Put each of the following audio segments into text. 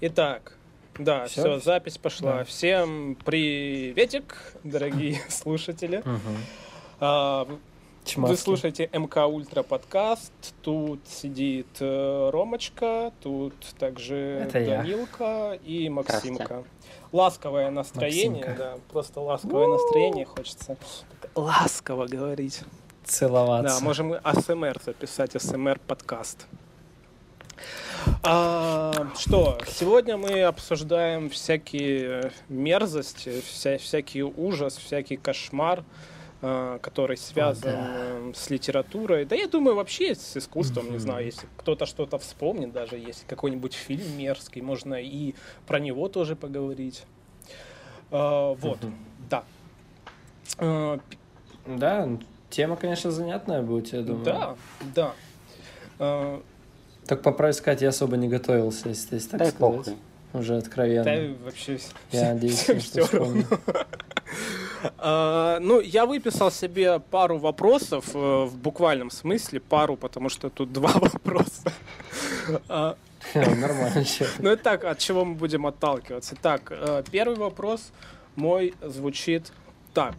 Итак, да, все, все запись пошла. Да. Всем приветик, дорогие слушатели. А, вы слушаете МК Ультра подкаст. Тут сидит э, Ромочка, тут также Это Данилка я. и Максимка. Ласковое настроение, Максимка. да, просто ласковое У-у-у. настроение хочется ласково говорить. Целоваться. Да, можем АСМР записать, АСМР подкаст. А, что, сегодня мы обсуждаем всякие мерзости, вся, всякий ужас, всякий кошмар, а, который связан О, да. Э, с литературой. Да я думаю, вообще с искусством, mm-hmm. не знаю, если кто-то что-то вспомнит, даже если какой-нибудь фильм мерзкий, можно и про него тоже поговорить. А, вот, mm-hmm. да. А, да, тема, конечно, занятная будет, я думаю. Да, да. А, так по правде сказать, я особо не готовился, если, если так да сказать. Похуй. Уже откровенно. Да, вообще я надеюсь, всем что вспомню. Uh, ну, я выписал себе пару вопросов uh, в буквальном смысле, пару, потому что тут два вопроса. Uh, Нормально. Ну, это так, от чего мы будем отталкиваться. Так, первый вопрос мой звучит так.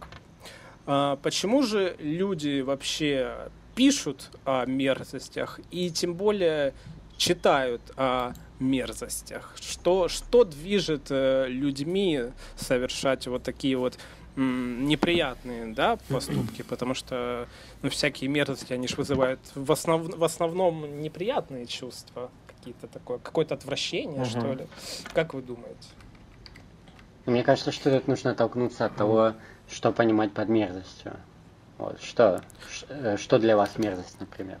Почему же люди вообще пишут о мерзостях и тем более читают о мерзостях. Что, что движет э, людьми совершать вот такие вот неприятные да, поступки, потому что ну, всякие мерзости, они же вызывают в, основ, в основном неприятные чувства, какие-то такое, какое-то отвращение, угу. что ли. Как вы думаете? Мне кажется, что тут нужно оттолкнуться от того, что понимать под мерзостью. Вот, что, э, что для вас мерзость, например?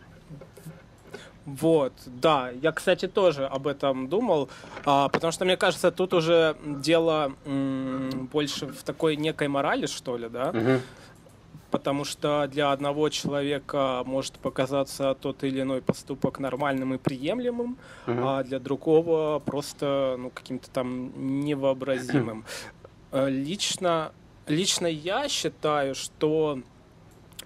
Вот, да, я, кстати, тоже об этом думал, а, потому что, мне кажется, тут уже дело м, больше в такой некой морали, что ли, да? Угу. Потому что для одного человека может показаться тот или иной поступок нормальным и приемлемым, угу. а для другого просто ну, каким-то там невообразимым. Э, лично, лично я считаю, что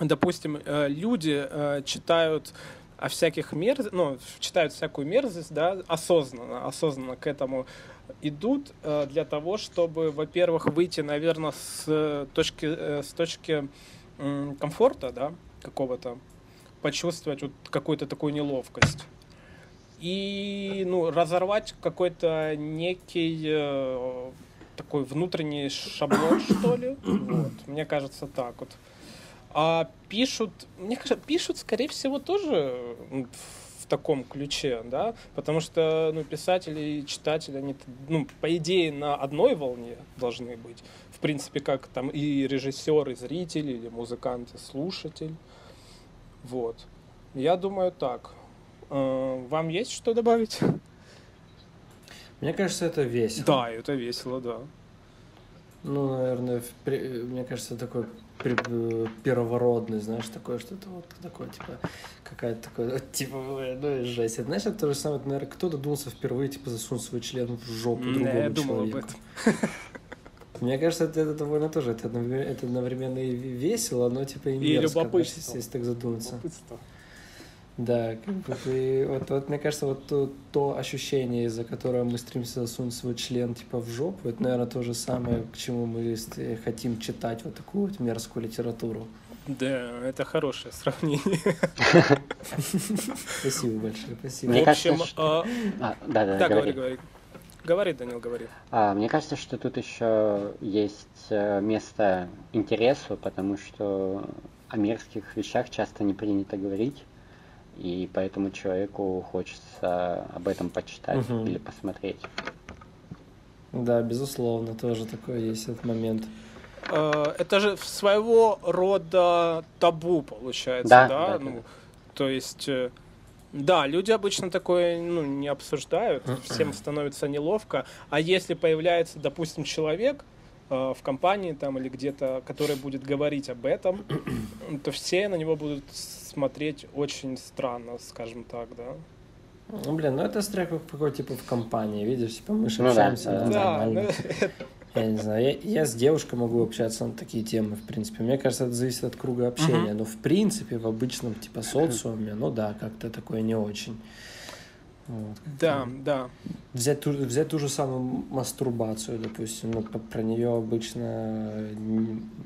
допустим, э, люди э, читают о всяких мерз... ну, читают всякую мерзость, да, осознанно, осознанно к этому идут э, для того, чтобы, во-первых, выйти, наверное, с точки, с точки комфорта, да, какого-то, почувствовать вот какую-то такую неловкость. И, ну, разорвать какой-то некий такой внутренний шаблон, что ли. Вот. Мне кажется, так вот. А пишут, мне кажется, пишут, скорее всего, тоже в таком ключе, да, потому что, ну, писатели и читатели, они, ну, по идее, на одной волне должны быть. В принципе, как там и режиссер, и зритель, или музыкант, и слушатель. Вот. Я думаю, так. Э, вам есть что добавить? Мне кажется, это весело. Да, это весело, да. Ну, наверное, мне кажется, такой первородный, знаешь, такое что-то вот такое, типа, какая-то такое, типа, ну, жесть. Это, знаешь, это то же самое, наверное, кто додумался впервые, типа, засунуть свой член в жопу другому я думал человеку. об этом. Мне кажется, это, это довольно тоже, это, это одновременно и весело, но, типа, и мерзко, и любопытство. Знаешь, если так задуматься. Любопытство. Да, как бы ты, вот, вот мне кажется, вот то, то ощущение, из-за которого мы стремимся засунуть свой член типа в жопу, это, наверное, то же самое, к чему мы хотим читать вот такую вот мерзкую литературу. Да, это хорошее сравнение. Спасибо большое, спасибо. Мне в общем, кажется, что... а... А, да, да, да, говори, говори. Говори, Данил, говори. А, мне кажется, что тут еще есть э, место интересу, потому что о мерзких вещах часто не принято говорить и поэтому человеку хочется об этом почитать угу. или посмотреть. Да, безусловно, тоже такой есть этот момент. Э, это же своего рода табу получается, да? да? да ну, да. То есть, э, да, люди обычно такое ну, не обсуждают, всем становится неловко. А если появляется, допустим, человек, в компании там или где-то, который будет говорить об этом, то все на него будут смотреть очень странно, скажем так, да. Ну, блин, ну это страх какой типа в компании, видишь, типа мы же ну, общаемся да, нормально. Да, ну, я не знаю, я, я с девушкой могу общаться на такие темы, в принципе. Мне кажется, это зависит от круга общения. Uh-huh. Но в принципе, в обычном типа социуме, ну да, как-то такое не очень. Вот. Да, да. Взять ту, взять ту же самую мастурбацию, допустим, ну, про нее обычно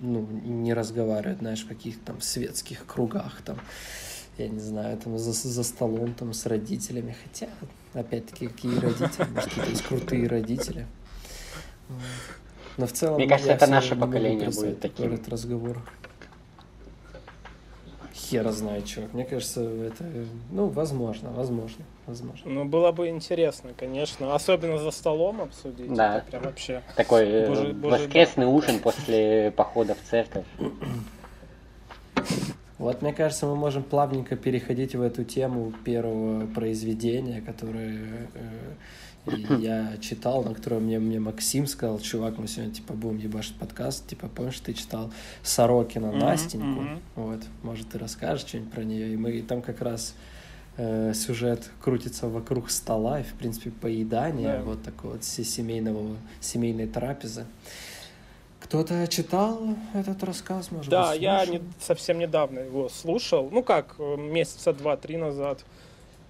ну, не разговаривают, знаешь, в каких-то там светских кругах, там, я не знаю, там за, за столом там с родителями, хотя, опять-таки, какие родители, может, какие-то есть крутые родители. Но в целом... Мне кажется, я это наше поколение будет такой таким. этот разговор. Хера знает, чувак. Мне кажется, это, ну, возможно, возможно, возможно. Ну, было бы интересно, конечно. Особенно за столом обсудить. Да. Это прям вообще. Такой э, Боже- боже, воскресный ужин после похода в церковь. Вот, мне кажется, мы можем плавненько переходить в эту тему первого произведения, которое э, я читал, на которое мне, мне Максим сказал, чувак, мы сегодня, типа, будем ебашить подкаст, типа, помнишь, ты читал Сорокина Настеньку, вот, может, ты расскажешь что-нибудь про нее, и мы и там как раз э, сюжет крутится вокруг стола и, в принципе, поедания, Да. вот такого вот се- семейного, семейной трапезы. Кто-то читал этот рассказ, может Да, быть, я слушал? не, совсем недавно его слушал. Ну как, э, месяца два-три назад.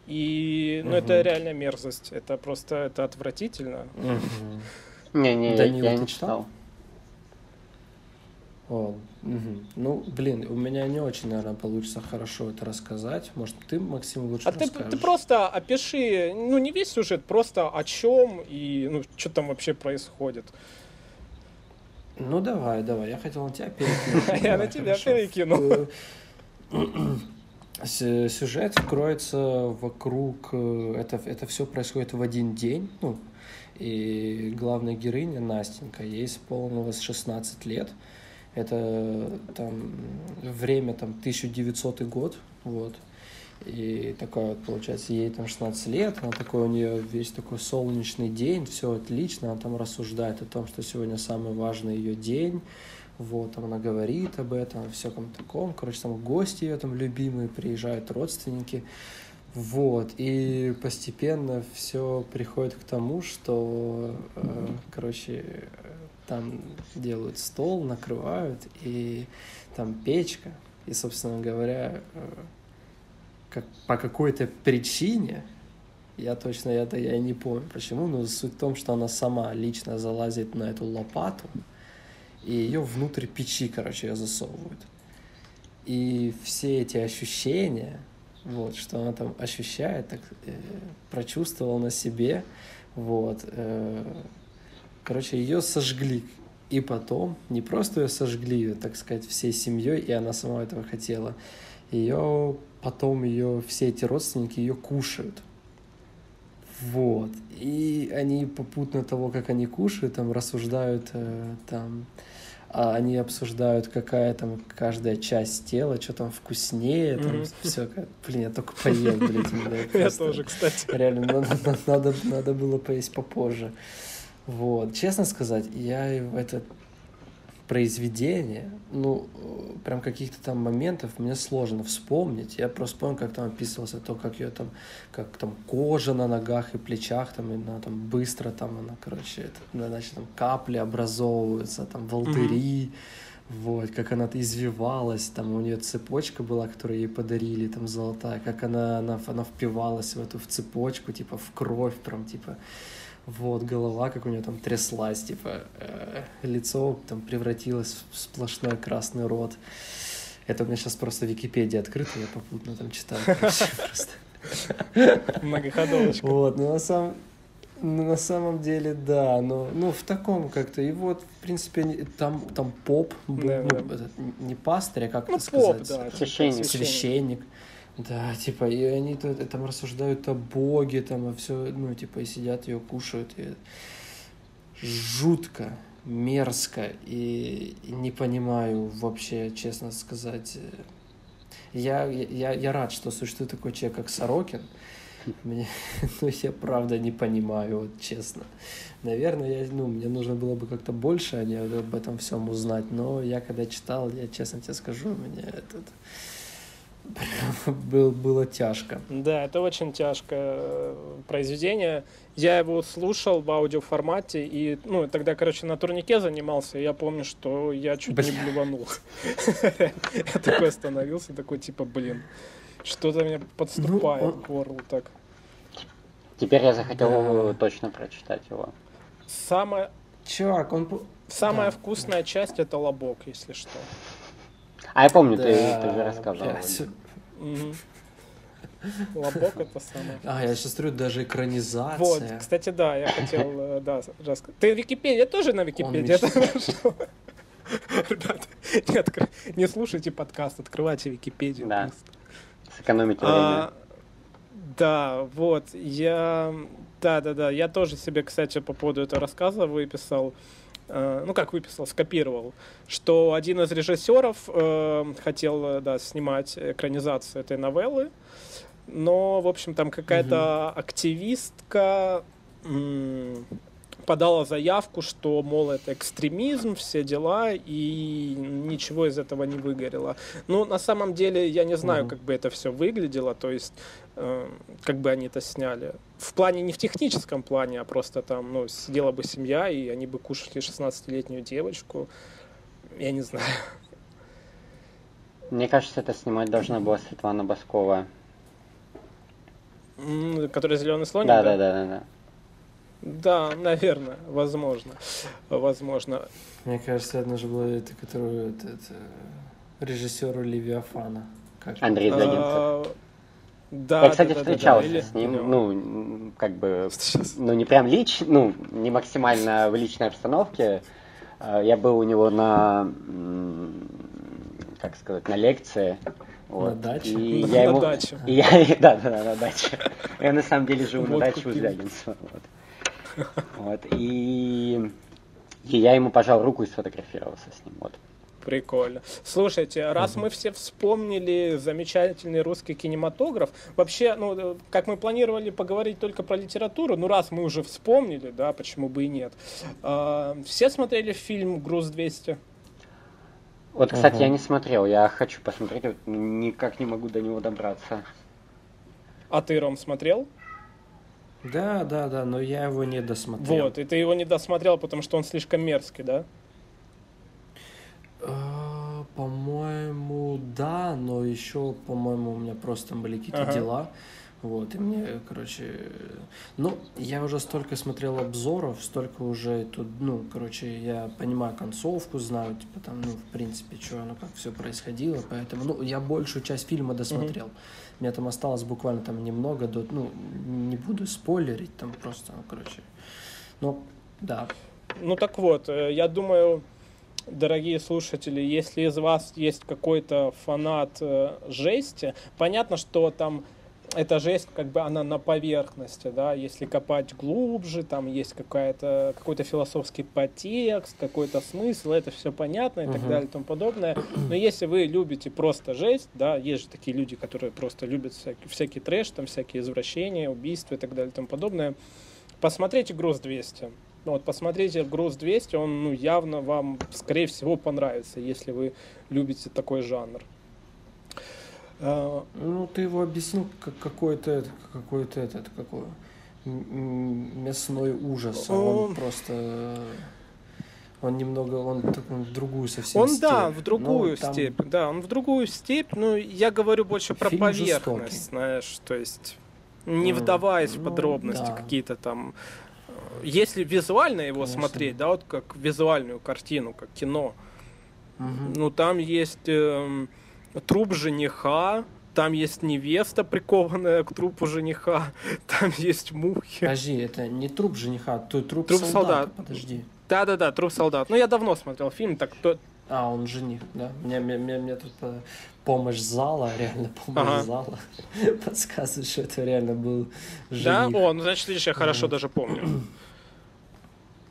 И, ну, это Мгм. реально мерзость. Это просто, это отвратительно. Мгм. Не-не, я, не читал? читал. О, мгм. Ну, блин, у меня не очень, наверное, получится хорошо это рассказать. Может, ты, Максим, лучше А ты, расскажешь? ты просто опиши, ну, не весь сюжет, просто о чем и, ну, что там вообще происходит. Ну, давай, давай. Я хотел на тебя перекинуть. А я на тебя перекину. Сюжет кроется вокруг... э, Это, это все происходит в один день. Ну, и главная героиня Настенька, ей исполнилось 16 лет. Это там время там 1900 год, вот. И такая вот, получается, ей там 16 лет, она такой, у нее весь такой солнечный день, все отлично, она там рассуждает о том, что сегодня самый важный ее день, вот, там она говорит об этом, все там таком, короче, там гости ее там любимые, приезжают родственники, вот, и постепенно все приходит к тому, что, э, короче, там делают стол, накрывают, и там печка, и, собственно говоря, э, как, по какой-то причине, я точно это я не помню почему, но суть в том, что она сама лично залазит на эту лопату, и ее внутрь печи, короче, ее засовывают. И все эти ощущения, вот, что она там ощущает, так э, прочувствовала на себе, вот, э, короче, ее сожгли. И потом, не просто ее сожгли, так сказать, всей семьей, и она сама этого хотела, ее потом ее все эти родственники ее кушают. Вот. И они попутно того, как они кушают, там рассуждают, э, там, а они обсуждают, какая там каждая часть тела, что там вкуснее, там Мгм. все. Блин, я только поел, блядь. Я тоже, кстати. Реально, надо, было поесть попозже. Вот. Честно сказать, я в это произведение, ну, э, прям каких-то там моментов мне сложно вспомнить. Я просто помню, как там описывался то, как ее там, как там кожа на ногах и плечах, там, и она там быстро там, она, короче, это, ну, значит, там капли образовываются, там волдыри, вот, как она извивалась, там у нее цепочка была, которую ей подарили, там золотая, как она, она, она впивалась в эту в цепочку, типа в кровь, прям типа вот, голова, как у нее там тряслась, типа, э, лицо там превратилось в сплошной красный рот. Это у меня сейчас просто Википедия открыта, я попутно там читаю. Многоходовочка. Вот, но на самом, ну, на самом деле, да, но ну, в таком как-то. И вот, в принципе, там, там поп был, Да, ну, да. этот, не пастырь, а как Ну, это поп, сказать? да. Священник. священник. Да, типа, и они тут там рассуждают о Боге, там, о все, ну, типа, и сидят, ее кушают, и жутко, мерзко, и, и не понимаю вообще, честно сказать. э, Я, я, я рад, что существует такой человек, как Сорокин, мне, ну, я правда не понимаю, вот честно. Наверное, я, ну, мне нужно было бы как-то больше о ней- об этом всем узнать, но я когда читал, я честно тебе скажу, мне этот был, было тяжко. Да, это очень тяжкое э, произведение. Я его слушал в аудиоформате, и, ну, тогда, короче, на турнике занимался, и я помню, что я чуть не Бля. блеванул. Я такой остановился, такой, типа, блин, что-то мне подступает Ну, к горлу так. Теперь я захотел точно прочитать его. Самое... Чувак, он... Самая вкусная часть это лобок, если что. А я помню, да. ты, ты же рассказывал. Лобок это самое. А, я сейчас смотрю, даже экранизация. Вот, кстати, да, я хотел, э, да, рассказать. Ты Википедия тоже на Википедии? Ребята, не, откр... не слушайте подкаст, открывайте Википедию. Да. Сэкономите время. А, да, вот, я... Да, да, да, я тоже себе, кстати, по поводу этого рассказа выписал э, ну как выписал, скопировал, что один из режиссеров э, хотел э, да, снимать экранизацию этой новеллы, но, в общем, там какая-то угу. активистка подала заявку, что, мол, это экстремизм, все дела, и ничего из этого не выгорело. Ну, на самом деле, я не знаю, угу. как бы это все выглядело, то есть, э, как бы они это сняли. В плане, не в техническом плане, а просто там, ну, сидела бы семья, и они бы кушали 16-летнюю девочку. Я не знаю. Мне кажется, это снимать должна была Светлана Баскова. Который зеленый слоник? Да, да, да, да, да. Да, наверное, возможно, возможно. Мне кажется, это же была это, которую это, это, режиссеру Левиафана. Как Андрей Звягинцев. А, да, я, кстати, да, встречался да, да, с ним, или... ну, как бы, ну, не прям лично, ну, не максимально в личной обстановке. А, я был у него на, как сказать, на лекции вот. На даче? И я ему... На даче. И я... Да, да, да, на даче. Я на самом деле живу на даче у Звягинцева. Вот. Вот. И... и я ему пожал руку и сфотографировался с ним. Вот. Прикольно. Слушайте, раз мы все вспомнили замечательный русский кинематограф, вообще, ну, как мы планировали поговорить только про литературу, ну, раз мы уже вспомнили, да, почему бы и нет. А, все смотрели фильм «Груз 200»? Вот, кстати, угу. я не смотрел, я хочу посмотреть, вот никак не могу до него добраться. А ты, Ром, смотрел? Да, да, да, но я его не досмотрел. Вот, и ты его не досмотрел, потому что он слишком мерзкий, да? А, по-моему, да, но еще, по-моему, у меня просто были какие-то ага. дела. Вот, и мне, короче, ну, я уже столько смотрел обзоров, столько уже тут, ну, короче, я понимаю концовку, знаю, типа, там, ну, в принципе, что оно, как все происходило, поэтому, ну, я большую часть фильма досмотрел. Mm-hmm. Мне там осталось буквально там немного до, ну, не буду спойлерить, там просто, ну, короче, ну, да. Ну, так вот, э, я думаю, дорогие слушатели, если из вас есть какой-то фанат э, жести, понятно, что там эта жесть, как бы она на поверхности, да, если копать глубже, там есть какая-то, какой-то философский подтекст, какой-то смысл, это все понятно и uh-huh. так далее и тому подобное. Но если вы любите просто жесть, да, есть же такие люди, которые просто любят всякий, всякий трэш, там всякие извращения, убийства и так далее и тому подобное, посмотрите «Груз 200». Ну, вот посмотрите «Груз 200», он ну, явно вам, скорее всего, понравится, если вы любите такой жанр. А, ну, ты его объяснил как какой-то какой-то этот какой мясной ужас, а он просто он немного, он, он в другую совсем Он, степь. да, в другую там... степь, да, он в другую степь, но я говорю больше про Фильм поверхность, жестокий. знаешь, то есть не вдаваясь в ну, подробности да. какие-то там... Если визуально его Конечно. смотреть, да, вот как визуальную картину, как кино, угу. ну там есть... Э, труп жениха, там есть невеста, прикованная к трупу жениха, там есть мухи. Подожди, это не труп жениха, то труп, труп солдата, солдат. подожди. Да-да-да, труп солдат. Ну, я давно смотрел фильм, так то... А, он жених, да. Мне, мне, мне, мне тут э, помощь зала, реально помощь ага. зала подсказывает, что это реально был жених. Да? О, ну, значит, видишь, я хорошо mm. даже помню.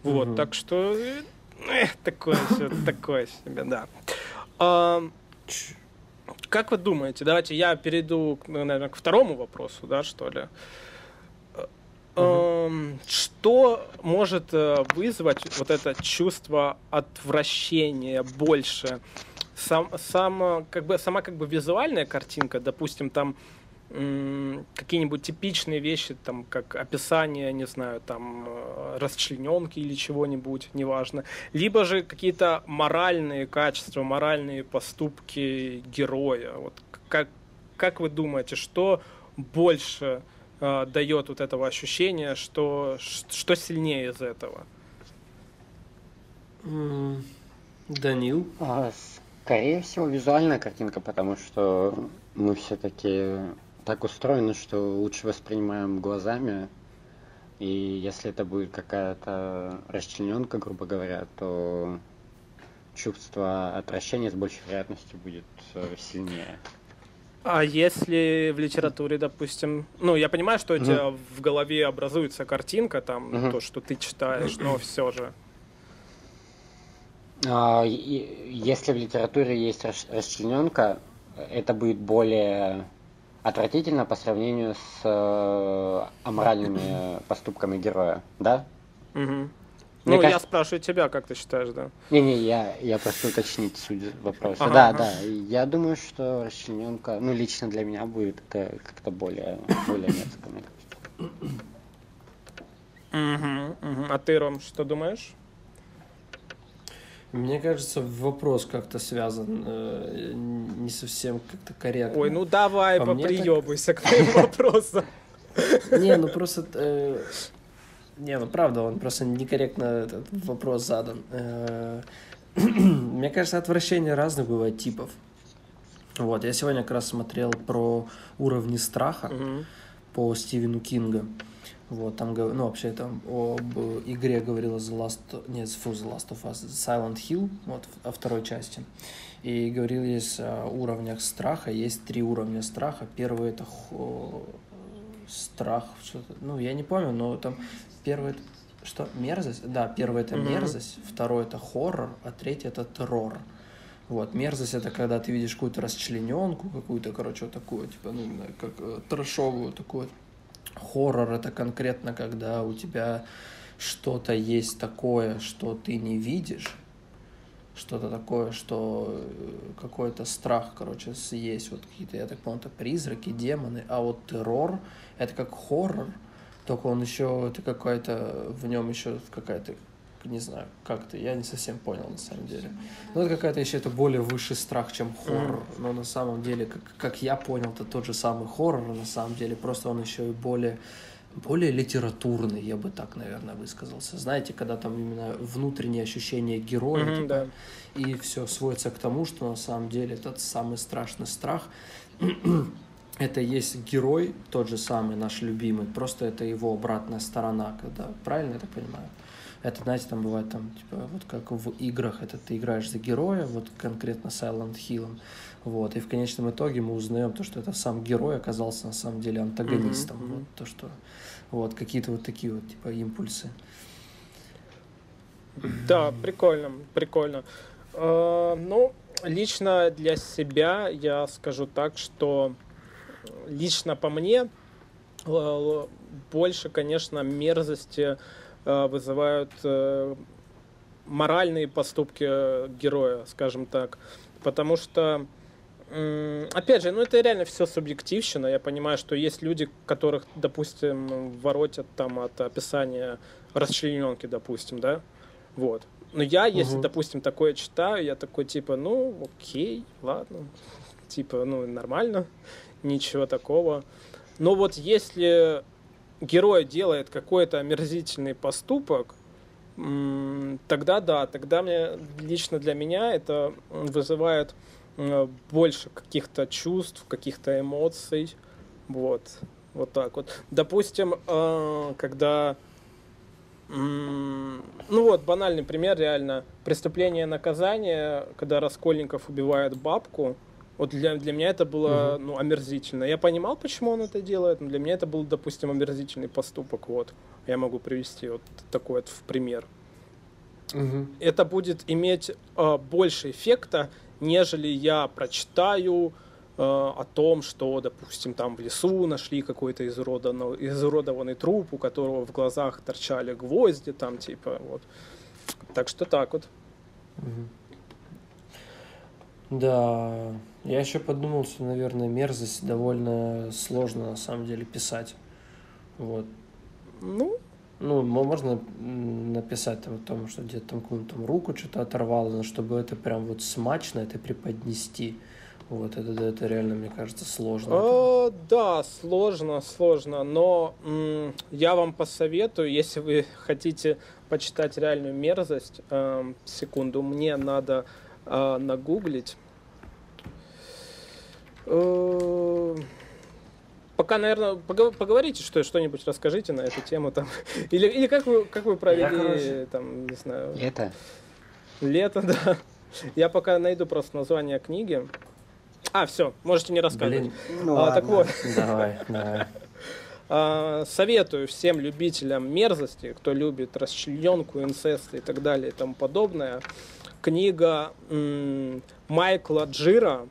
Вот, так что... Э, такое все, такое себе, да. А, как вы думаете, давайте я перейду, ну, наверное, к второму вопросу, да, что ли. Угу. Что может э, вызвать вот это чувство отвращения больше? Сам, сам, как бы, сама как бы визуальная картинка, допустим, там какие-нибудь типичные вещи, там, как описание, не знаю, там, э, расчлененки или чего-нибудь, неважно. Либо же какие-то моральные качества, моральные поступки героя. Вот как, как вы думаете, что больше э, дает вот этого ощущения, что, что сильнее из этого? Данил? А, скорее всего, визуальная картинка, потому что мы все-таки так устроены, что лучше воспринимаем глазами. И если это будет какая-то расчлененка, грубо говоря, то чувство отвращения с большей вероятностью будет э, сильнее. А если в литературе, допустим, ну, я понимаю, что у тебя в голове образуется картинка, там, угу. то, что ты читаешь, но все же. А, если в литературе есть расчлененка, это будет более отвратительно по сравнению с э, аморальными поступками героя, да? Угу. Мне ну, кажется... я спрашиваю тебя, как ты считаешь, да? Не-не, я, я просто уточнить суть вопроса. Ага, да, ага. да. Я думаю, что расчлененка, ну, лично для меня будет это как-то более, более мерзко, мне кажется. Угу, угу. А ты, Ром, что думаешь? Мне кажется, вопрос как-то связан э, не совсем как-то корректно. Ой, ну давай, По поприебывайся так... к твоим вопросам. Не, ну просто э, не, ну правда, он просто некорректно этот вопрос задан. Э, мне кажется, отвращение разных бывает типов. Вот, я сегодня как раз смотрел про уровни страха по Стивену Кинга. Вот, там, ну, вообще там об игре говорила The Last, нет, фу, The Last of Us, Silent Hill, вот, о второй части. И говорилось о уровнях страха. Есть три уровня страха. Первый это страх, что-то, ну, я не помню, но там первый что мерзость? Да, первый это mm-hmm. мерзость, второй это хоррор, а третий это террор. Вот, мерзость это когда ты видишь какую-то расчлененку, какую-то, короче, вот такую, типа, ну, как э, трэшовую такую. Хоррор это конкретно, когда у тебя что-то есть такое, что ты не видишь, что-то такое, что э, какой-то страх, короче, есть, вот какие-то, я так понял, это призраки, демоны, а вот террор это как хоррор, только он еще, это какая-то, в нем еще какая-то, не знаю, как-то, я не совсем понял на самом деле. Но это какая-то еще это более высший страх, чем хоррор. Mm. Но на самом деле, как, как я понял, это тот же самый хоррор, на самом деле, просто он еще и более более литературный, я бы так, наверное, высказался. Знаете, когда там именно внутреннее ощущение героя, mm-hmm, типа, да. и все сводится к тому, что на самом деле этот самый страшный страх это есть герой, тот же самый наш любимый, просто это его обратная сторона, когда, правильно я так понимаю? Это, знаете, там бывает там, типа, вот как в играх, это ты играешь за героя, вот конкретно Silent Hill, вот, и в конечном итоге мы узнаем то, что это сам герой оказался на самом деле антагонистом, mm-hmm. вот, то, что, вот, какие-то вот такие вот, типа, импульсы. Да, прикольно, прикольно. Э, ну, лично для себя я скажу так, что лично по мне э, больше, конечно, мерзости вызывают э, моральные поступки героя, скажем так. Потому что, опять же, ну это реально все субъективщина. Я понимаю, что есть люди, которых, допустим, воротят там от описания расчлененки, допустим, да, вот. Но я, если, угу. допустим, такое читаю, я такой, типа, ну, окей, ладно, типа, ну, нормально ничего такого. Но вот если герой делает какой-то омерзительный поступок, тогда да, тогда мне, лично для меня это вызывает больше каких-то чувств, каких-то эмоций. Вот. Вот так вот. Допустим, э, когда... Ну вот, банальный пример, реально. Преступление и наказание, когда Раскольников убивает бабку, вот для, для меня это было угу. ну, омерзительно. Я понимал, почему он это делает, но для меня это был, допустим, омерзительный поступок. Вот. Я могу привести вот такой вот в пример. Угу. Это будет иметь э, больше эффекта, нежели я прочитаю э, о том, что, допустим, там в лесу нашли какой-то изуродованный, изуродованный труп, у которого в глазах торчали гвозди, там типа вот. Так что так вот. Угу. Да, я еще подумал, что, наверное, мерзость довольно сложно на самом деле писать. Вот. Ну, ну, можно написать там, о том, что где-то там там руку что-то оторвало, но чтобы это прям вот смачно это преподнести, Вот это, это реально, мне кажется, сложно. Э, да, сложно, сложно, но м, я вам посоветую, если вы хотите почитать реальную мерзость, э, секунду, мне надо э, нагуглить. Э, пока, наверное, поговорите, что что-нибудь расскажите на эту тему там. Или, или как вы как вы провели, я, короче, там, не знаю. Лето. Лето, да. Я пока найду просто название книги. А, все, можете не рассказывать. Блин, ну а, ладно. Так вот. Давай, давай. А, советую всем любителям мерзости, кто любит расчлененку, инцест и так далее и тому подобное, книга Майкла Джира,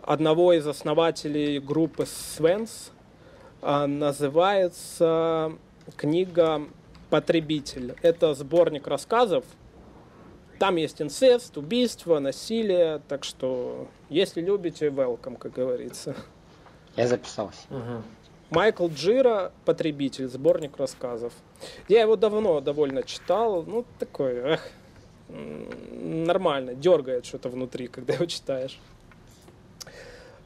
одного из основателей группы Свенс, а, называется книга «Потребитель». Это сборник рассказов, там есть инцест, убийство, насилие, так что, если любите, welcome, как говорится. Я записался. Угу. Майкл Джира «Потребитель», сборник рассказов. Я его давно довольно читал, ну, такой, эх, нормально, дергает что-то внутри, когда его читаешь.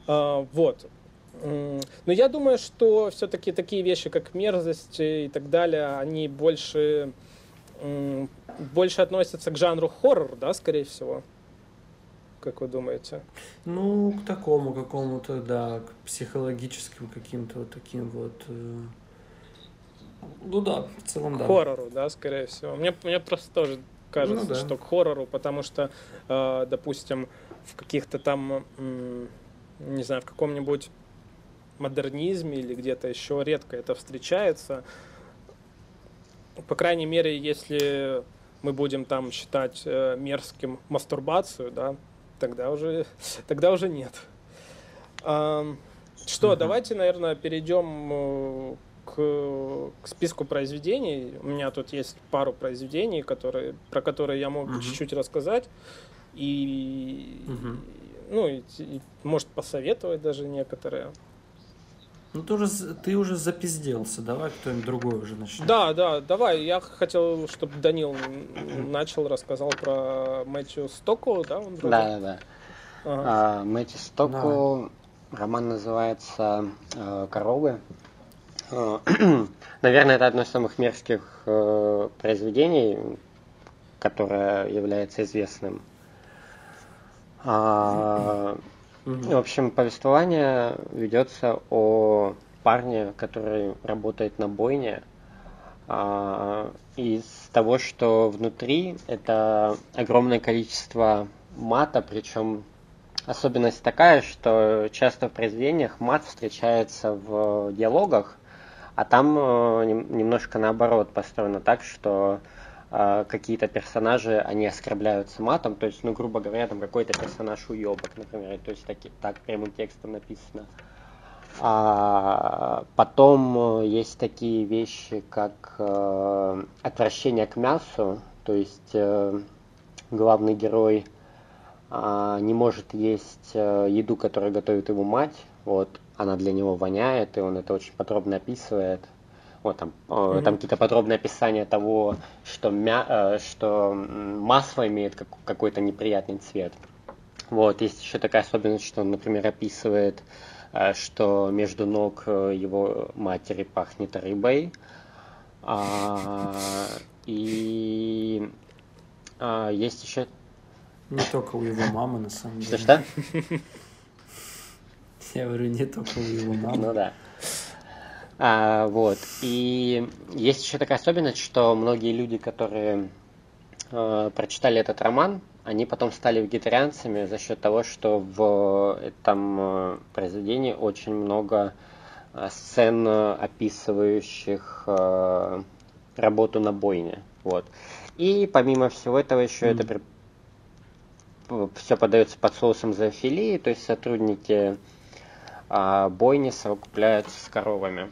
А, вот. Но я думаю, что все-таки такие вещи, как мерзость и так далее, они больше больше относятся к жанру хоррор, да, скорее всего? Как вы думаете? Ну, к такому какому-то, да, к психологическим каким-то вот таким вот... Э... Ну да, в целом да. К хоррору, да, скорее всего. Мне, мне просто тоже кажется, ну, да. что к хоррору, потому что, э, допустим, в каких-то там, э, не знаю, в каком-нибудь модернизме или где-то еще редко это встречается. По крайней мере, если мы будем там считать э, мерзким мастурбацию, да, тогда уже, тогда уже нет. А, что, угу. давайте, наверное, перейдем э, к, к списку произведений. У меня тут есть пару произведений, которые, про которые я мог угу. чуть-чуть рассказать. И, угу. ну, и, и, может, посоветовать даже некоторые. Ну ты уже, ты уже запизделся, давай кто-нибудь другой уже начнет. Да, да, давай. Я хотел, чтобы Данил начал, рассказал про Мэтью Стоку, да? Он вроде? да, да, да. Ага. А, Мэтью Стоку, да. роман называется э, «Коровы». Э, наверное, это одно из самых мерзких э, произведений, которое является известным. А, в общем, повествование ведется о парне, который работает на бойне. А, из того, что внутри это огромное количество мата, причем особенность такая, что часто в произведениях мат встречается в диалогах, а там э, немножко наоборот построено так, что э, какие-то персонажи, они оскорбляются матом, то есть, ну, грубо говоря, там какой-то персонаж уебок, например, то есть таки, так прямым текстом написано. А потом э, есть такие вещи, как э, отвращение к мясу, то есть э, главный герой э, не может есть э, еду, которую готовит его мать, вот, она для него воняет, и он это очень подробно описывает. Вот там, mm-hmm. там какие-то подробные описания того, что, мя... Э, что масло имеет как... какой-то неприятный цвет. Вот, есть еще такая особенность, что он, например, описывает, э, что между ног его матери пахнет рыбой. А, и а, есть еще... Не только у его мамы, на самом деле. Что-что? Я говорю, не только у его мамы. Ну да. А, вот. И есть еще такая особенность, что многие люди, которые э, прочитали этот роман, они потом стали вегетарианцами за счет того, что в этом э, произведении очень много э, сцен, описывающих э, работу на бойне. Вот. И помимо всего этого еще mm-hmm. это все подается под соусом зоофилии, то есть сотрудники а бойни совокупляются с коровами.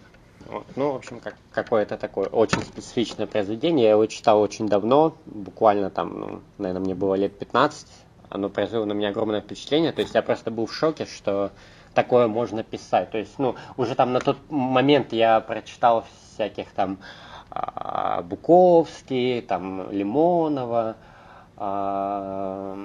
Вот. Ну, в общем, как, какое-то такое очень специфичное произведение. Я его читал очень давно, буквально там, ну, наверное, мне было лет 15. Оно произвело на меня огромное впечатление. То есть я просто был в шоке, что такое можно писать. То есть, ну, уже там на тот момент я прочитал всяких там а, Буковский, там Лимонова, а,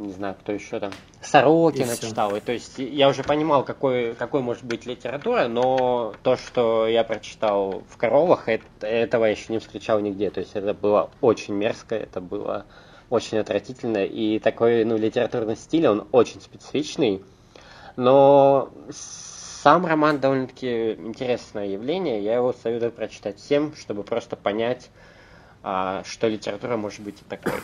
не знаю, кто еще там, Сорокина читал. И, то есть я уже понимал, какой, какой может быть литература, но то, что я прочитал в «Коровах», это, этого я еще не встречал нигде. То есть это было очень мерзко, это было очень отвратительно. И такой ну, литературный стиль, он очень специфичный. Но сам роман довольно-таки интересное явление. Я его советую прочитать всем, чтобы просто понять, а, что литература может быть и такой.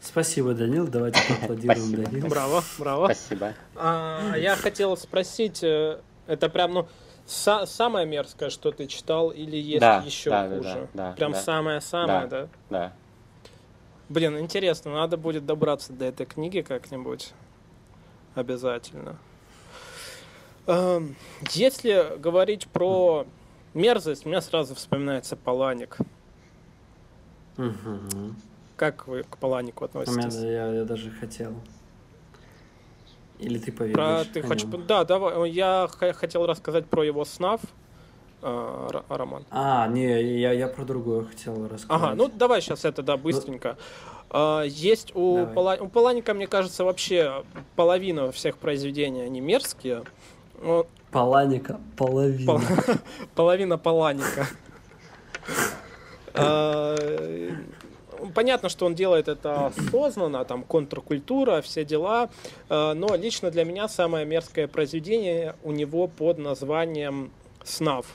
Спасибо, Данил. Давайте поаплодируем Данилу. Браво, браво. Спасибо. А, я хотел спросить, э, это прям, ну, са- самое мерзкое, что ты читал, или есть Да, еще да, хуже? да, да, прям да. самое-самое, да. Да. Да. Блин, интересно, надо будет добраться до этой книги как-нибудь. Обязательно. Эм, Если говорить про мерзость, у меня сразу вспоминается Паланик. Мгм. Как вы к Паланику относитесь? я, я даже хотел. Или ты Про, поведаешь ты хочешь... нем? Да, давай. Я хотел рассказать про его снав, э, ро- роман. А, не, я, я про другое хотел рассказать. Ага, ну давай сейчас это, да, быстренько. А, Есть у. Пала- у Паланика, мне кажется, вообще половина всех произведений, они мерзкие. Ну, Паланика половина. Пол- Половина Паланика. А, Понятно, что он делает это осознанно, там контркультура, все дела, а, но лично для меня самое мерзкое произведение у него под названием «Снав».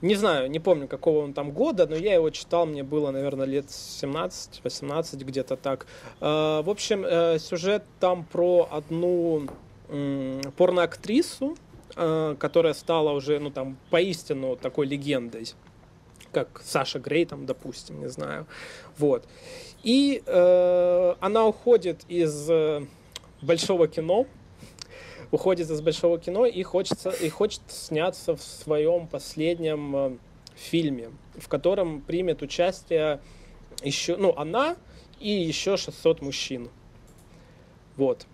Не знаю, не помню, какого он там года, но я его читал, мне было, наверное, лет 17-18, где-то так. А, В общем, э, сюжет там про одну порноактрису, э, которая стала уже, ну, там, поистину такой легендой, как Саша Грей, там, допустим, не знаю. Вот. И э, она уходит из э, большого кино, уходит из большого кино и, хочется, и хочет сняться в своем последнем э, фильме, в котором примет участие еще, ну, она и еще 600 мужчин. Вот.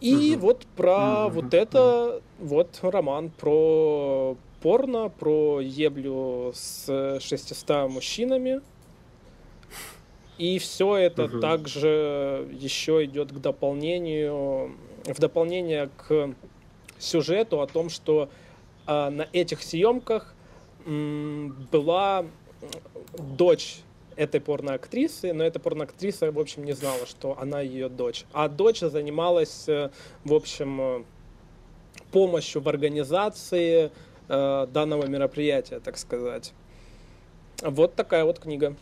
И Мгм. вот про Мгм. вот это, вот роман про порно, про еблю с 600 мужчинами. И все это Мгм. также еще идет к дополнению, в дополнение к сюжету о том, что а, на этих съемках м, была дочь этой порноактрисы, но эта порноактриса, в общем, не знала, что она ее дочь. А дочь занималась, э, в общем, э, помощью в организации э, данного мероприятия, так сказать. Вот такая вот книга.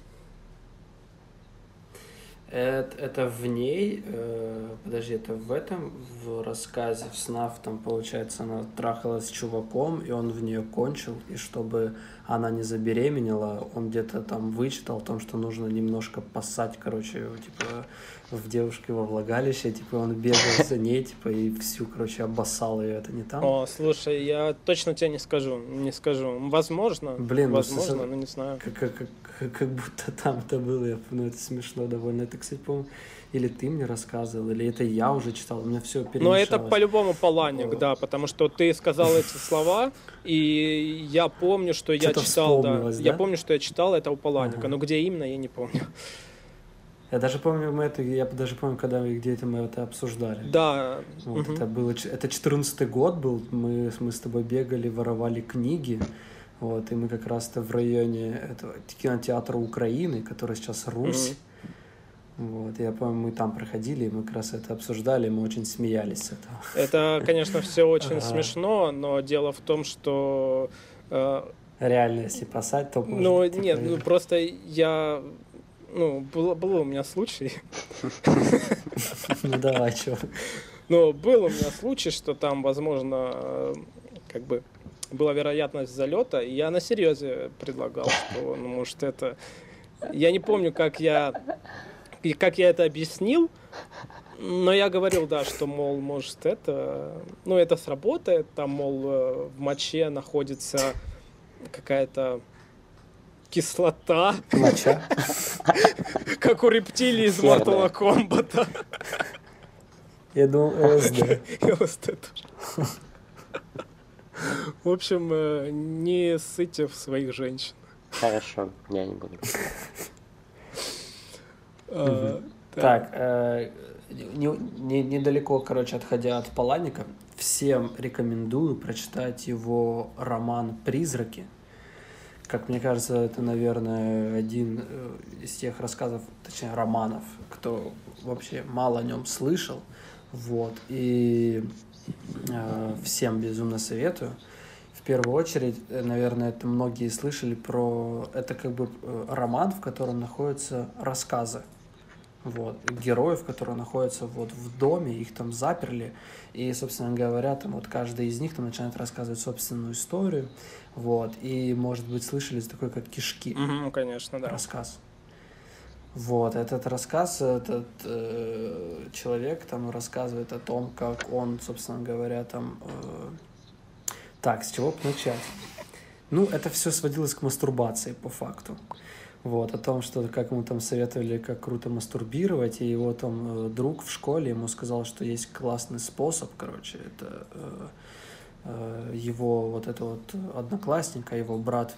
Это, это в ней, э, подожди, это в этом, в рассказе, в снав, там, получается, она трахалась с чуваком, и он в нее кончил, и чтобы она не забеременела, он где-то там вычитал о том, что нужно немножко поссать, короче, типа, в девушке во влагалище, типа, он бегал за ней, типа, и всю, короче, обоссал ее, это не там? О, слушай, я точно тебе не скажу, не скажу. Возможно, Блин, ну, возможно, слушай, но не знаю. Как, как, как, как будто там это было, я, ну, это смешно довольно. Это, кстати, по-моему, или ты мне рассказывал, или это я уже читал, у меня все перемешалось. Но это по-любому Паланик, Вот. да, потому что ты сказал эти слова, и я помню, что я читал, да, вспомнилось, я да? помню, что я читал это у Паланика, Ага. но где именно, я не помню. Я даже помню, мы это, я даже помню, когда мы где-то мы это обсуждали. Да, Вот, мгм. это было, это 14 год был, мы, мы с тобой бегали, воровали книги, вот, и мы как раз-то в районе этого кинотеатра Украины, который сейчас Русь, вот, я помню, мы там проходили, и мы как раз это обсуждали, мы очень смеялись с этого. это, конечно, все очень смешно, но дело в том, что э, Реально, если пасать, то можно, Ну, нет, ну просто я... Ну, был, был у меня случай. ну давай, чё. Но был у меня случай, что там, возможно, э, как бы была вероятность залета, и я на серьезе предлагал, что, ну, может, это... Я не помню, как я, и как я это объяснил, но я говорил, да, что, мол, может, это... Ну, это сработает, там, мол, э, в моче находится какая-то кислота, Моча. как у рептилий из. Mortal Kombat. Я думал, ЛСД. Вот это. В общем, э, не ссыте в своих женщин. Хорошо, я не буду. Так, э, недалеко, короче, отходя от Паланика, всем рекомендую прочитать его роман «Призраки». Как мне кажется, это, наверное, один э, из тех рассказов, точнее, романов, кто вообще мало о нем слышал. Вот. И э, всем безумно советую. Первую очередь, э, наверное, это многие слышали про... Это как бы э, роман, в котором находятся рассказы вот, героев, которые находятся вот в доме, их там заперли, и, собственно говоря, там вот каждый из них там начинает рассказывать собственную историю, вот, и, может быть, слышали такой, как «Кишки». Угу, конечно, да. Рассказ. Вот, этот рассказ, этот э, человек там рассказывает о том, как он, собственно говоря, там... Э... Так, с чего начать? Ну, это все сводилось к мастурбации, по факту. Вот, о том, что как ему там советовали, как круто мастурбировать, и его там э, друг в школе ему сказал, что есть классный способ, короче, это э, э, его вот это вот одноклассника, его брат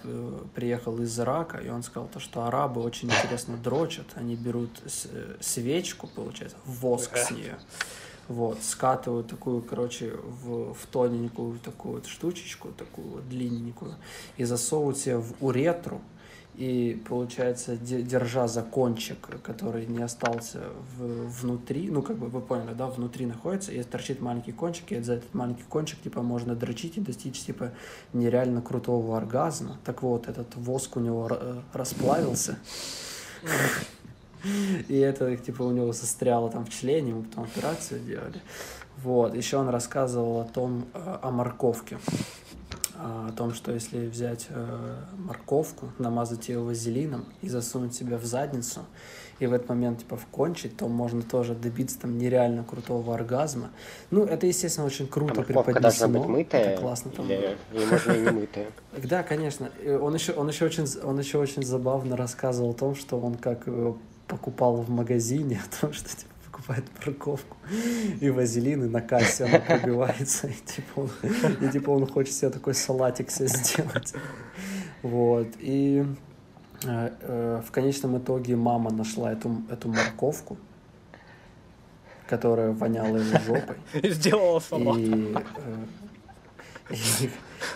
приехал из Ирака, и он сказал то, что арабы очень интересно дрочат, они берут свечку, получается, воск с нее, вот, скатывают такую, короче, в, в тоненькую такую вот штучечку, такую вот длинненькую, и засовывают себе в уретру, и, получается, держа за кончик, который не остался в, внутри, ну, как бы вы поняли, да, внутри находится, и торчит маленький кончик, и за этот маленький кончик, типа, можно дрочить и достичь, типа, нереально крутого оргазма. Так вот, этот воск у него э, расплавился. И это, типа, у него застряло там в члене, мы потом операцию делали. Вот, еще он рассказывал о том, э, о морковке о том, что если взять э, морковку, намазать ее вазелином и засунуть себя в задницу, и в этот момент типа вкончить, то можно тоже добиться там нереально крутого оргазма. Ну, это, естественно, очень круто а преподнесено. быть мытая? Это классно там. Или, или можно и не мытая? Да, конечно. Он еще, он, еще очень, он еще очень забавно рассказывал о том, что он как покупал в магазине, о том, что типа, покупает морковку и вазелин, и на кассе она пробивается, и типа он, и, типа он хочет себе такой салатик себе сделать. Вот, и э, э, в конечном итоге мама нашла эту, эту морковку, которая воняла его жопой. И сделала салат. И, э, и,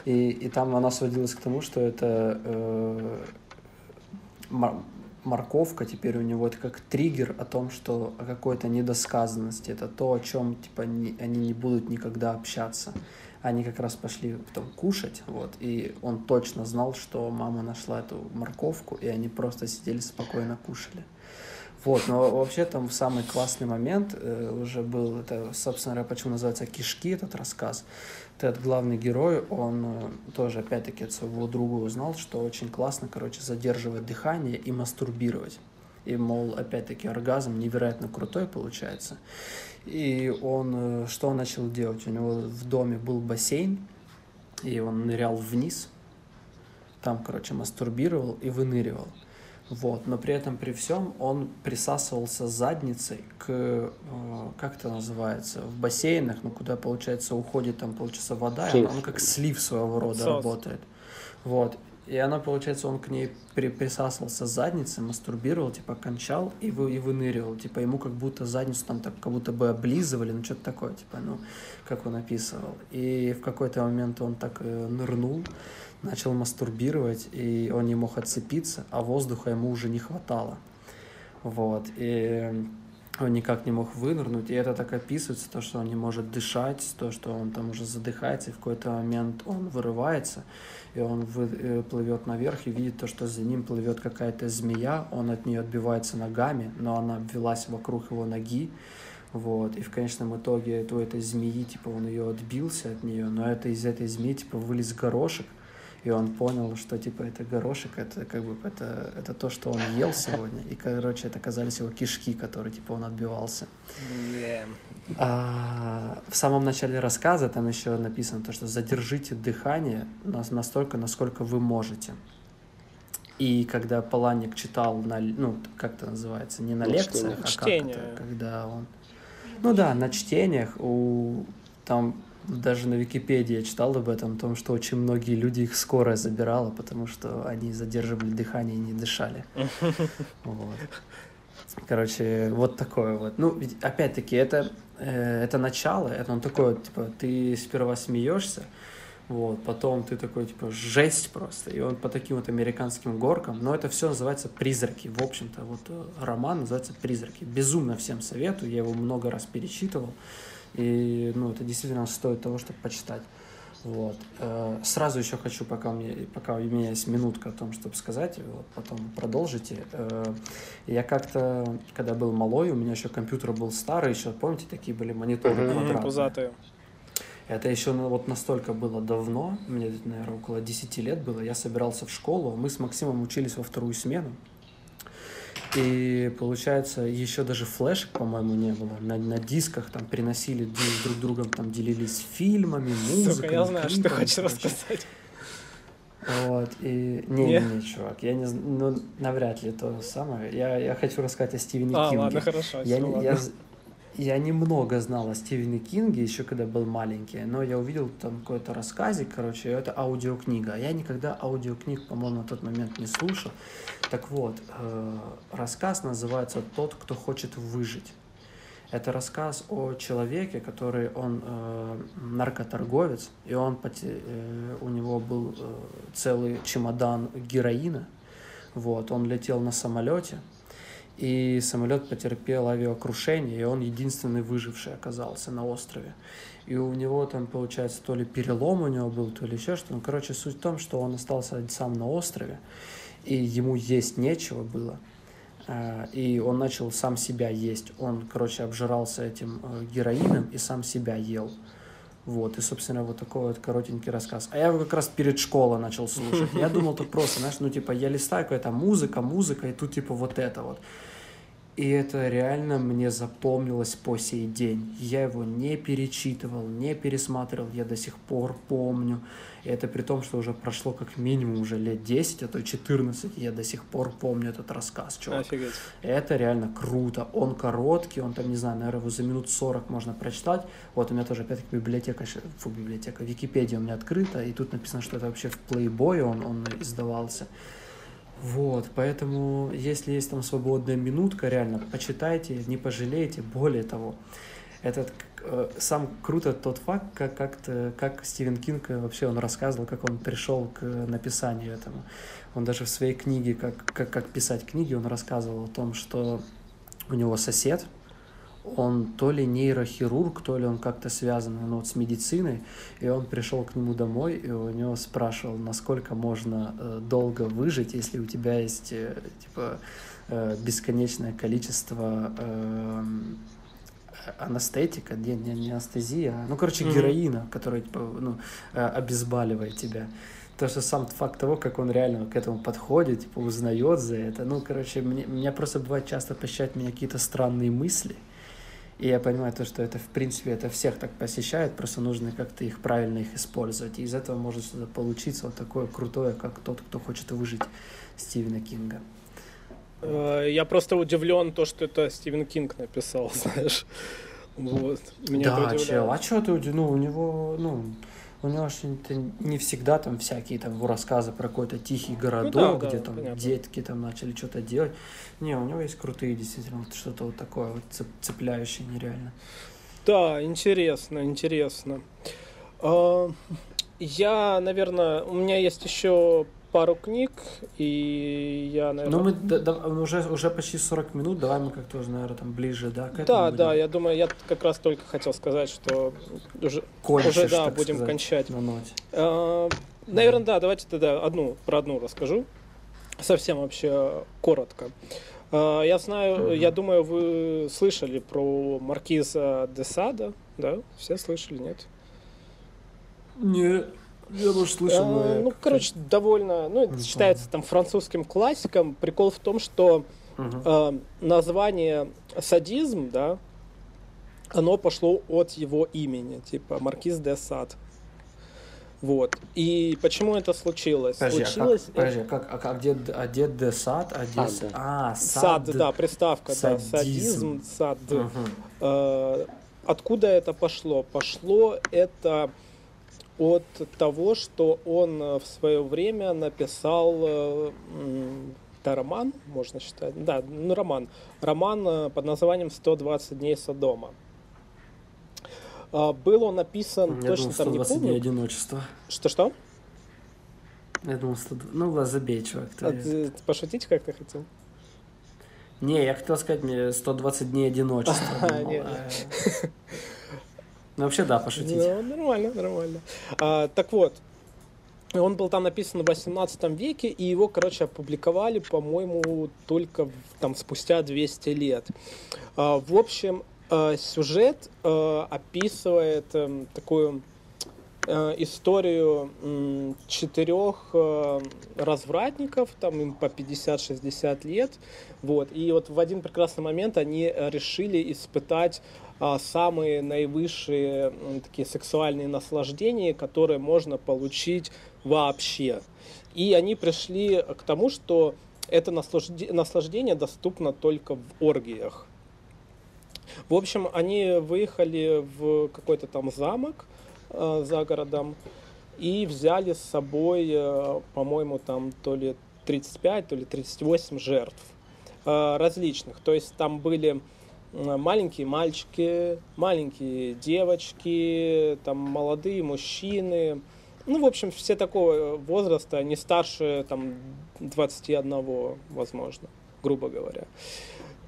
и, и там она сводилась к тому, что это э, морковка теперь у него это как триггер о том, что о какой-то недосказанности. Это то, о чем типа не, они не будут никогда общаться. Они как раз пошли потом кушать, вот, и он точно знал, что мама нашла эту морковку, и они просто сидели спокойно кушали. Вот, но вообще там самый классный момент э, уже был, это, собственно говоря, почему называется «Кишки» этот рассказ. Этот главный герой, он э, тоже, опять-таки, от своего друга узнал, что очень классно, короче, задерживать дыхание и мастурбировать. И, мол, опять-таки, оргазм невероятно крутой получается. И он, э, что начал делать? У него в доме был бассейн, и он нырял вниз, там, короче, мастурбировал и выныривал. Вот, но при этом, при всем, он присасывался задницей к, э, как это называется, в бассейнах, ну, куда, получается, уходит, там, получается, вода, и она, как слив своего рода Сос. работает. Вот, и она, получается, он к ней при, присасывался задницей, мастурбировал, типа, кончал и, вы, и выныривал. Типа, ему как будто задницу там так, как будто бы облизывали, ну, что-то такое, типа, ну, как он описывал. И в какой-то момент он так э, нырнул, начал мастурбировать, и он не мог отцепиться, а воздуха ему уже не хватало. Вот, и он никак не мог вынырнуть, и это так описывается, то, что он не может дышать, то, что он там уже задыхается, и в какой-то момент он вырывается, и он вы, э, плывет наверх и видит то, что за ним плывет какая-то змея, он от нее отбивается ногами, но она обвелась вокруг его ноги, вот, и в конечном итоге у этой змеи, типа, он ее отбился от нее, но это из этой змеи, типа, вылез горошек, и он понял, что типа это горошек, это как бы это, это то, что он ел сегодня, и короче это оказались его кишки, которые типа он отбивался. Yeah. А, в самом начале рассказа там еще написано то, что задержите дыхание настолько, насколько вы можете. И когда Паланик читал на, ну, как это называется, не на, на лекциях, а как это, когда он... Ну да, на чтениях у там даже на Википедии я читал об этом, о том, что очень многие люди их скорая забирала, потому что они задерживали дыхание и не дышали. Вот. Короче, вот такое вот. Ну, опять-таки, это, э, это начало, это он такой, типа, ты сперва смеешься, вот, потом ты такой, типа, жесть просто. И он по таким вот американским горкам. Но это все называется «Призраки». В общем-то, вот э, роман называется «Призраки». Безумно всем советую. Я его много раз перечитывал. И, ну, это действительно стоит того, чтобы почитать. Вот. Э, сразу еще хочу, пока у, меня, пока у меня есть минутка о том, чтобы сказать, вот, потом продолжите. Э, я как-то, когда был малой, у меня еще компьютер был старый, еще, помните, такие были мониторы mm-hmm. квадратные? Пузатые. Это еще ну, вот настолько было давно, мне, наверное, около 10 лет было, я собирался в школу, мы с Максимом учились во вторую смену, и получается, еще даже флешек, по-моему, не было. На, на дисках там приносили друг другом, там делились фильмами, музыкой. Сука, я знаю, клипами, что хочешь рассказать. Вот, и... Не, не, не, чувак, я не знаю, ну, навряд ли то самое. Я, я хочу рассказать о Стивене а, Кинге. ладно, хорошо, я, все, ладно. Я, немного знал о Стивене Кинге еще когда был маленький, но я увидел там какой-то рассказик, короче, это аудиокнига. Я никогда аудиокниг, по-моему, на тот момент не слушал. Так вот, э, рассказ называется «Тот, кто хочет выжить». Это рассказ о человеке, который, он э, наркоторговец, и он, э, у него был э, целый чемодан героина, вот, он летел на самолете, и самолет потерпел авиакрушение, и он единственный выживший оказался на острове. И у него там, получается, то ли перелом у него был, то ли еще что-то. Ну, короче, суть в том, что он остался сам на острове, и ему есть нечего было. А, и он начал сам себя есть. Он, короче, обжирался этим э, героином и сам себя ел. Вот, и, собственно, вот такой вот коротенький рассказ. А я его как раз перед школой начал слушать. Я думал, тут просто, знаешь, ну, типа, я листаю какая-то музыка, музыка, и тут, типа, вот это вот. И это реально мне запомнилось по сей день. Я его не перечитывал, не пересматривал, я до сих пор помню. И это при том, что уже прошло как минимум уже лет 10, а то 14, и я до сих пор помню этот рассказ, чувак. Офигеть. Это реально круто. Он короткий, он там, не знаю, наверное, его за минут 40 можно прочитать. Вот у меня тоже, опять-таки, библиотека, фу, библиотека, Википедия у меня открыта, и тут написано, что это вообще в плейбое он, он издавался. Вот, поэтому, если есть там свободная минутка, реально, почитайте, не пожалеете. Более того, этот э, сам круто тот факт, как, как, -то, как Стивен Кинг вообще он рассказывал, как он пришел к написанию этому. Он даже в своей книге, как, как, как писать книги, он рассказывал о том, что у него сосед, он то ли нейрохирург, то ли он как-то связан ну, вот с медициной, и он пришел к нему домой, и у него спрашивал, насколько можно э, долго выжить, если у тебя есть э, типа э, бесконечное количество э, анестетика, не, не, не анестезия, а, ну, короче, mm-hmm. героина, которая типа, ну, э, обезболивает тебя. То, что сам факт того, как он реально к этому подходит, типа, узнает за это. Ну, короче, мне, меня просто бывает часто посещают меня какие-то странные мысли, и я понимаю то, что это, в принципе, это всех так посещает, просто нужно как-то их правильно их использовать. И из этого может получиться вот такое крутое, как тот, кто хочет выжить Стивена Кинга. Э, я просто удивлен то, что это Стивен Кинг написал, знаешь. Вот. Меня да, чел, а что ты удивлен? Ну, у него, ну, у него же не всегда там всякие там рассказы про какой-то тихий городок, ну, да, где да, там понятно. детки там начали что-то делать. Не, у него есть крутые действительно вот что-то вот такое вот цепляющее нереально. Да, интересно, интересно. А, я, наверное, у меня есть еще пару книг, и я, наверное... Ну, мы да, да, уже, уже почти 40 минут, давай мы как-то уже, наверное, там ближе, да, к этому Да, будем. да, я думаю, я как раз только хотел сказать, что уже, Кончишь, уже да, будем сказать, кончать. На ноте. А, наверное, да, давайте тогда одну, про одну расскажу, совсем вообще коротко. А, я знаю, mm-hmm. я думаю, вы слышали про маркиза де Сада, да? Все слышали, нет? Нет. Я тоже слышал. А, ну, короче, довольно, ну, это считается там французским классиком. Прикол в том, что угу. э, название садизм, да, оно пошло от его имени, типа Маркиз де Сад. Вот. И почему это случилось? Подожди, случилось... А как, подожди, как, а, а где, а где де сад? А, где... сад, а сад. Сад, да, приставка, садизм. да, садизм, сад. Угу. Э, откуда это пошло? Пошло это от того, что он в свое время написал это роман, можно считать, да, ну роман, роман под названием «120 дней Содома». Был он написан, Я точно думал, там не 120 помню. дней одиночества. Что-что? Я думал, 100... ну ладно, забей, чувак. ты- А ты пошутить как-то хотел? Не, я хотел сказать мне 120 дней одиночества. А, думал, нет. Ну, вообще, да, пошутить. Ну, нормально, нормально. А, так вот, он был там написан в 18 веке, и его, короче, опубликовали, по-моему, только там спустя 200 лет. А, в общем, э, сюжет э, описывает эм, такую э, историю четырех развратников, там им по 50-60 лет, вот, и вот в один прекрасный момент они решили испытать а, самые наивысшие такие сексуальные наслаждения, которые можно получить вообще. И они пришли к тому, что это наслажде- наслаждение доступно только в оргиях. В общем, они выехали в какой-то там замок э, за городом и взяли с собой, э, по-моему, там то ли 35, то ли 38 жертв э, различных. То есть там были маленькие мальчики, маленькие девочки, там молодые мужчины. Ну, в общем, все такого возраста, не старше там 21, возможно, грубо говоря.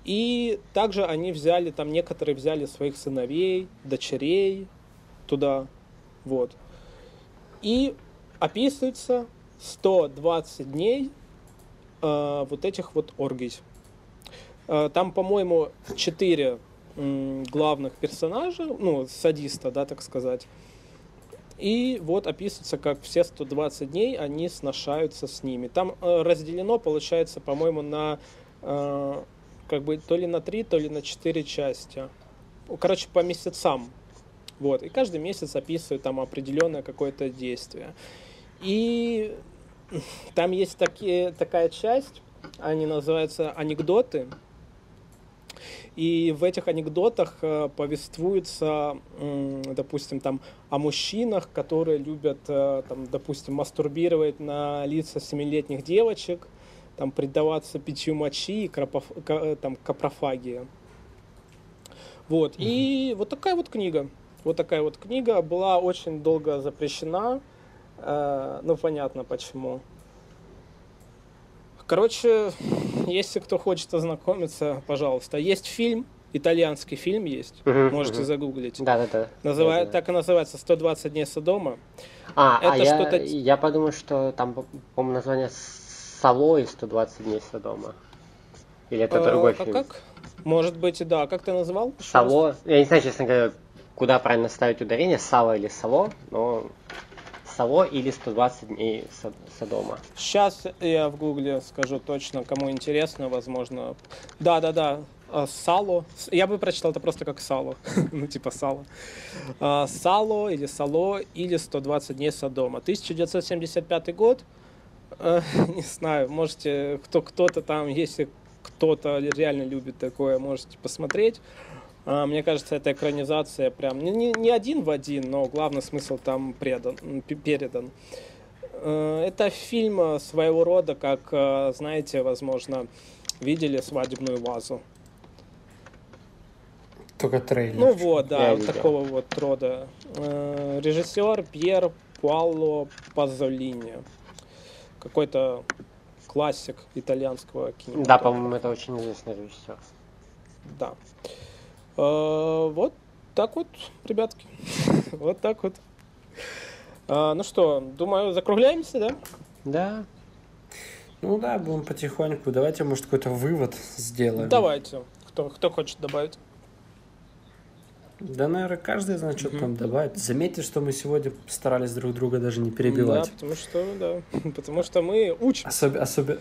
И также они взяли, там некоторые взяли своих сыновей, дочерей туда, вот. И описывается 120 дней э, вот этих вот оргий. Э, там, по-моему, четыре главных персонажа, ну, садиста, да, так сказать. И вот описывается, как все 120 дней они сношаются с ними. Там э, разделено, получается, по-моему, на э, как бы то ли на три, то ли на четыре части. Короче, по месяцам. Вот. И каждый месяц описывает там определенное какое-то действие. И там есть такие, такая часть, они называются анекдоты. И в этих анекдотах э, повествуется, допустим, там о мужчинах, которые любят, э, там, допустим, мастурбировать на лица семилетних девочек, там предаваться питью мочи и кропоф- э, там, капрофагии. Вот. И вот такая вот книга. Вот такая вот книга была очень долго запрещена. Э, ну, понятно почему. Короче, если кто хочет ознакомиться, пожалуйста. Есть фильм, итальянский фильм есть. Мгм, Можете мгм. загуглить. Да, да, да. Называет, так и называется «120 дней Содома». А, а это я, что-то- я подумал, что там, по- по-моему, название Сало и 120 дней Содома. Или это Э, другой а фильм? как? Может быть, и да. Как ты раз? Сало. Я не знаю, честно говоря, куда правильно ставить ударение, Сало или Сало, но Сало или 120 дней Со- Содома. Сейчас я в гугле скажу точно, кому интересно, возможно. Да-да-да, а, сало. Я бы прочитал это просто как сало. ну, типа сало. А, Сало или сало или 120 дней Содома. 1975 год. Э, Не знаю, можете, кто кто-то там, если кто-то реально любит такое, можете посмотреть. А, Мне кажется, эта экранизация прям не, не, не один в один, но главный смысл там предан, передан. Э, Это фильм э, своего рода, как, э, знаете, возможно, видели свадебную вазу. Только трейлер. Ну вот, да, Я вот видел. такого вот рода. Режиссер Пьер Пуало Пазолини. Какой-то классик итальянского кино. Да, по-моему, это очень известный режиссер. Да. Э, Вот так вот, ребятки. Вот так вот. А, Ну что, думаю, закругляемся, да? Да. Ну да, будем потихоньку. Давайте, может, какой-то вывод сделаем. Давайте. Кто, кто хочет добавить? Да, наверное, каждый знает, что там добавить. Заметьте, что мы сегодня старались друг друга даже не перебивать. Да, потому что, да. Потому что мы учим. Особ- особи-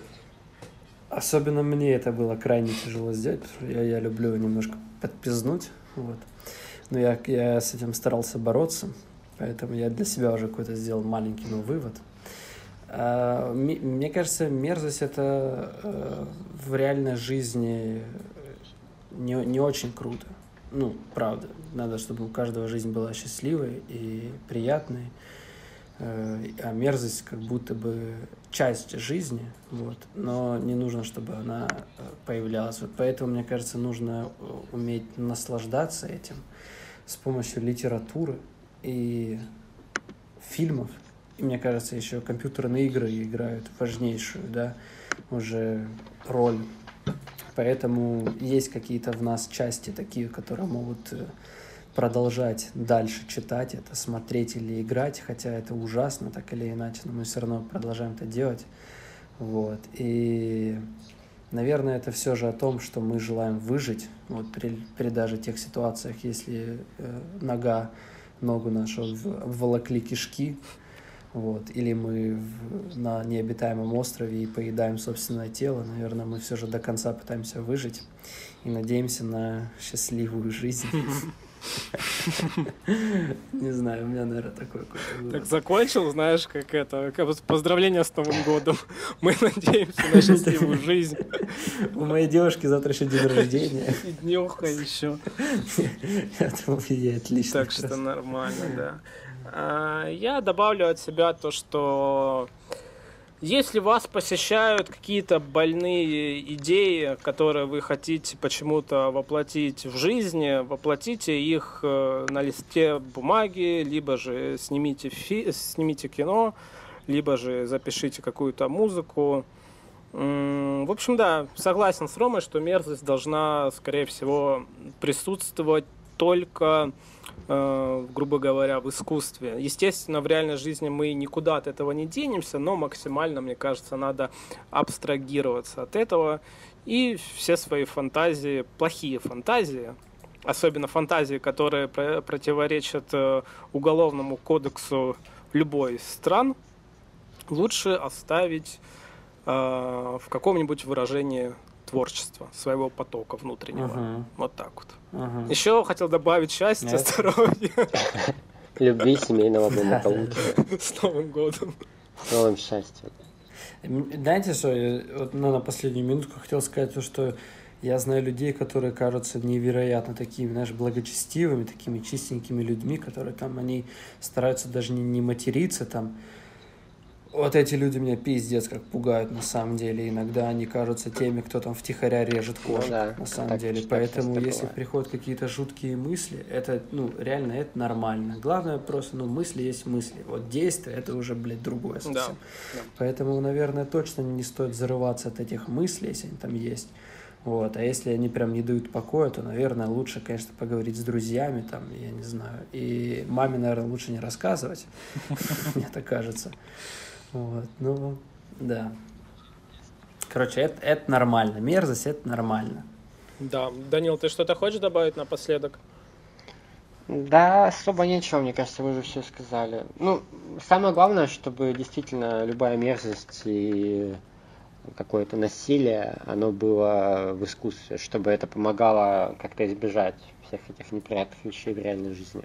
Особенно мне это было крайне тяжело сделать, потому что я, я люблю немножко подпизнуть. Вот. Но я, я с этим старался бороться, поэтому я для себя уже какой-то сделал маленький но вывод. А, ми- мне кажется, мерзость это э, в реальной жизни не, не очень круто. ну, правда, надо, чтобы у каждого жизнь была счастливой и приятной, а мерзость как будто бы часть жизни, вот, но не нужно, чтобы она э, появлялась. Вот поэтому, мне кажется, нужно э, уметь наслаждаться этим с помощью литературы и фильмов. И мне кажется, еще компьютерные игры играют важнейшую, да, уже роль. Поэтому есть какие-то в нас части такие, которые могут э, продолжать дальше читать это, смотреть или играть, хотя это ужасно, так или иначе, но мы все равно продолжаем это делать. Вот. И, наверное, это все же о том, что мы желаем выжить, вот при, при даже тех ситуациях, если э, нога, ногу нашу волокли кишки, вот, или мы в, на необитаемом острове и поедаем собственное тело, наверное, мы все же до конца пытаемся выжить и надеемся на счастливую жизнь. Не знаю, у меня, наверное, такой какой-то Так закончил, знаешь, как это, как поздравления с Новым годом. Мы надеемся на счастливую жизнь. У моей девушки завтра еще день рождения. И днюха еще. Думаю, ей отлично. Так что нормально, да. А, я добавлю от себя то, что если вас посещают какие-то больные идеи, которые вы хотите почему-то воплотить в жизни, воплотите их э, на листе бумаги, либо же снимите, фи- снимите кино, либо же запишите какую-то музыку. В общем, да, согласен с Ромой, что мерзость должна, скорее всего, присутствовать только грубо говоря, в искусстве. Естественно, в реальной жизни мы никуда от этого не денемся, но максимально, мне кажется, надо абстрагироваться от этого и все свои фантазии, плохие фантазии, особенно фантазии, которые противоречат э, уголовному кодексу любой стран, лучше оставить э, в каком-нибудь выражении творчества, своего потока внутреннего. Uh-huh. Вот так вот. Uh-huh. Еще хотел добавить счастье, Нет. здоровья. Любви, семейного благополучия. С Новым годом. С новым счастьем. Знаете, что я вот, ну, на последнюю минутку хотел сказать, то, что я знаю людей, которые кажутся невероятно такими, знаешь, благочестивыми, такими чистенькими людьми, которые там, они стараются даже не, не материться там, вот эти люди меня пиздец как пугают на самом деле. Иногда они кажутся теми, кто там втихаря режет ну кожу, ну, да, на самом так, деле. Так Поэтому если бывает. приходят какие-то жуткие мысли, это, ну, реально, это нормально. Главное просто, ну, мысли есть мысли. Вот действие, это уже, блядь, другое совсем. Да, да. Поэтому, наверное, точно не стоит зарываться от этих мыслей, если они там есть. Вот. А если они прям не дают покоя, то, наверное, лучше, конечно, поговорить с друзьями, там, я не знаю. И маме, наверное, лучше не рассказывать, мне так кажется. Вот, ну, да. Короче, это, это нормально. Мерзость это нормально. Да. Данил, ты что-то хочешь добавить напоследок? Да, особо нечего, мне кажется, вы уже все сказали. Ну, самое главное, чтобы действительно любая мерзость и какое-то насилие, оно было в искусстве, чтобы это помогало как-то избежать всех этих неприятных вещей в реальной жизни.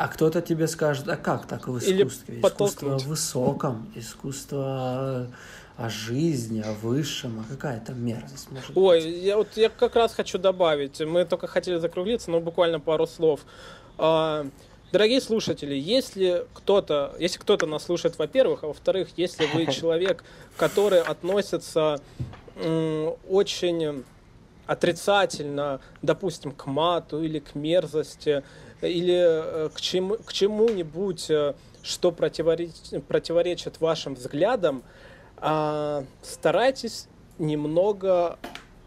А кто-то тебе скажет, а как так в искусстве? Или искусство в высоком, искусство о жизни, о высшем, а какая там мерзость может Ой, быть? я вот я как раз хочу добавить, мы только хотели закруглиться, но буквально пару слов. А, дорогие слушатели, если кто-то, если кто-то нас слушает, во-первых, а во-вторых, если вы человек, который относится очень отрицательно, допустим, к мату или к мерзости, или э, к, чему, к чему-нибудь, э, что противоречит, противоречит вашим взглядам, а, старайтесь немного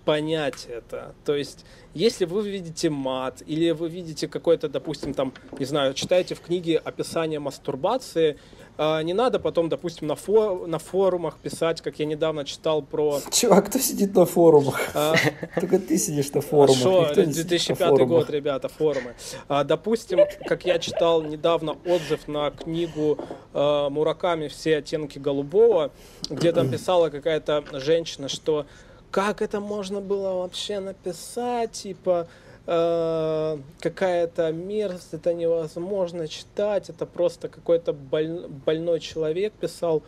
понять это. То есть, если вы видите мат, или вы видите какой-то, допустим, там, не знаю, читаете в книге описание мастурбации, а, не надо потом, допустим, на, фор на форумах писать, как я недавно читал про... Чувак, кто сидит на форумах? А... Только ты сидишь на форумах. Шо, 2005 год, ребята, форумы. А, допустим, как я читал недавно отзыв на книгу а, Мураками «Все оттенки голубого», где там писала какая-то женщина, что как это можно было вообще написать, типа, э, какая-то мерзость, это невозможно читать, это просто какой-то боль, больной человек писал.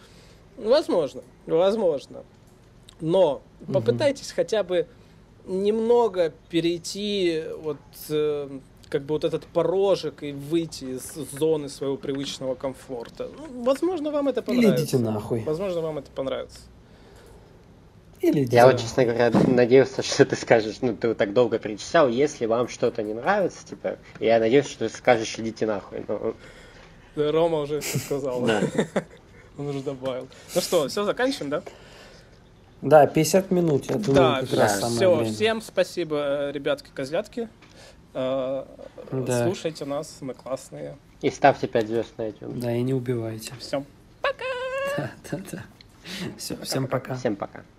Возможно, возможно. Но попытайтесь угу. хотя бы немного перейти вот э, как бы вот этот порожек и выйти из зоны своего привычного комфорта. Ну, возможно, вам это Или понравится. идите нахуй. Возможно, вам это понравится. Или Я вот, честно говоря, надеялся, что ты скажешь, ну, ты вот так долго перечислял, если вам что-то не нравится, типа, я надеюсь, что ты скажешь, идите нахуй. но- Да, Рома уже все сказал. Да. Он уже добавил. Ну что, все, заканчиваем, да? Да, 50 минут, я думаю, Да, как да. раз самое все, время. всем спасибо, ребятки-козлятки. Э, Да. Слушайте нас, мы классные. И ставьте 5 звезд на iTunes. Да, и не убивайте. Все. Да, да, да. Все, всем пока. Всем пока.